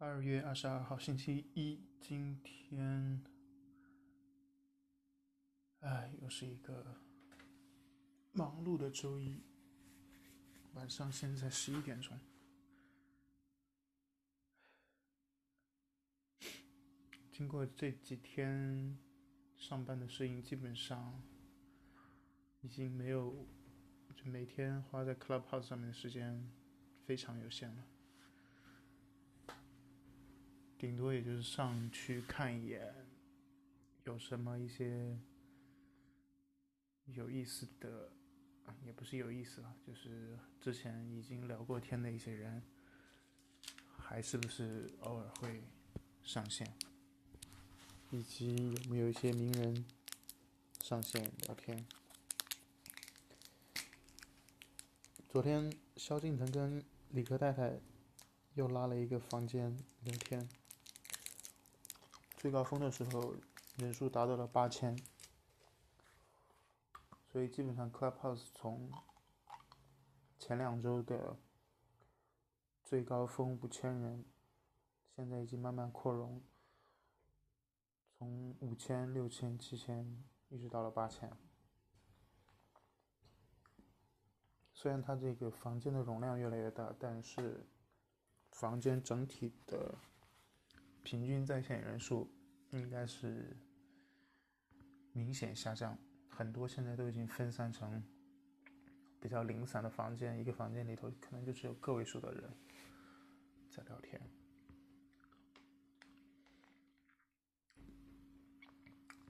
二月二十二号，星期一，今天，哎，又是一个忙碌的周一。晚上现在十一点钟，经过这几天上班的适应，基本上已经没有，就每天花在 Clubhouse 上面的时间非常有限了。顶多也就是上去看一眼，有什么一些有意思的，也不是有意思了，就是之前已经聊过天的一些人，还是不是偶尔会上线，以及有没有一些名人上线聊天。昨天萧敬腾跟李克太太又拉了一个房间聊天。最高峰的时候，人数达到了八千，所以基本上 Clubhouse 从前两周的最高峰五千人，现在已经慢慢扩容，从五千、六千、七千，一直到了八千。虽然它这个房间的容量越来越大，但是房间整体的。平均在线人数应该是明显下降，很多现在都已经分散成比较零散的房间，一个房间里头可能就只有个位数的人在聊天。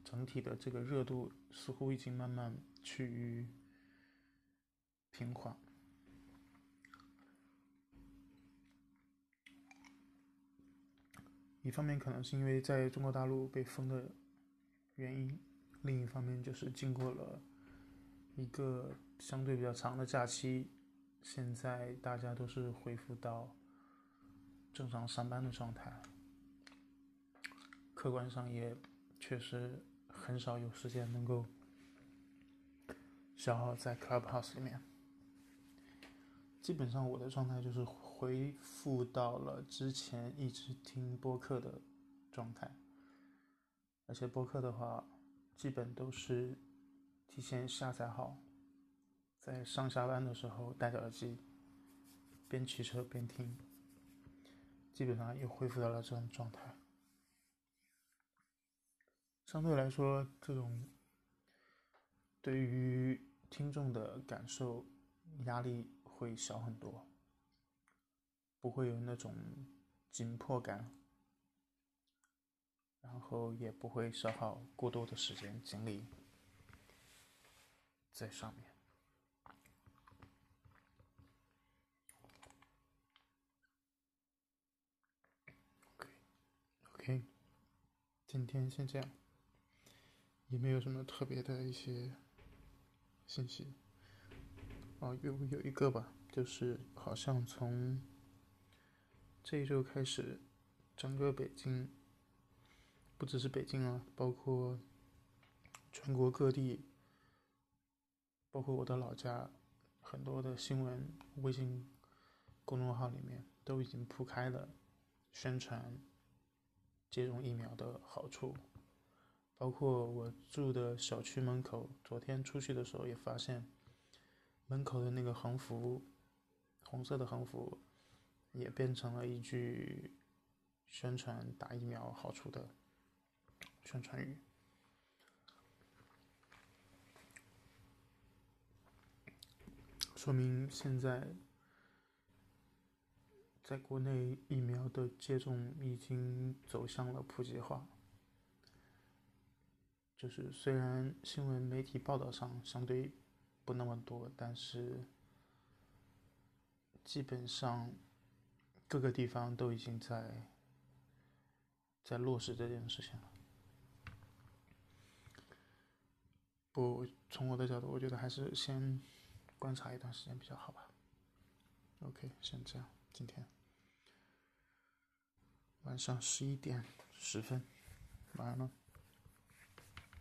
整体的这个热度似乎已经慢慢趋于平缓。一方面可能是因为在中国大陆被封的原因，另一方面就是经过了一个相对比较长的假期，现在大家都是恢复到正常上班的状态，客观上也确实很少有时间能够消耗在 Clubhouse 里面，基本上我的状态就是。恢复到了之前一直听播客的状态，而且播客的话，基本都是提前下载好，在上下班的时候戴着耳机，边骑车边听，基本上又恢复到了这种状态。相对来说，这种对于听众的感受压力会小很多。不会有那种紧迫感，然后也不会消耗过多的时间精力在上面。ok 今天先这样，也没有什么特别的一些信息。哦，有有一个吧，就是好像从。这一周开始，整个北京，不只是北京啊，包括全国各地，包括我的老家，很多的新闻微信公众号里面都已经铺开了宣传接种疫苗的好处。包括我住的小区门口，昨天出去的时候也发现，门口的那个横幅，红色的横幅。也变成了一句宣传打疫苗好处的宣传语，说明现在在国内疫苗的接种已经走向了普及化。就是虽然新闻媒体报道上相对不那么多，但是基本上。各个地方都已经在在落实这件事情了。不，从我的角度，我觉得还是先观察一段时间比较好吧。OK，先这样，今天晚上十一点十分，晚安了。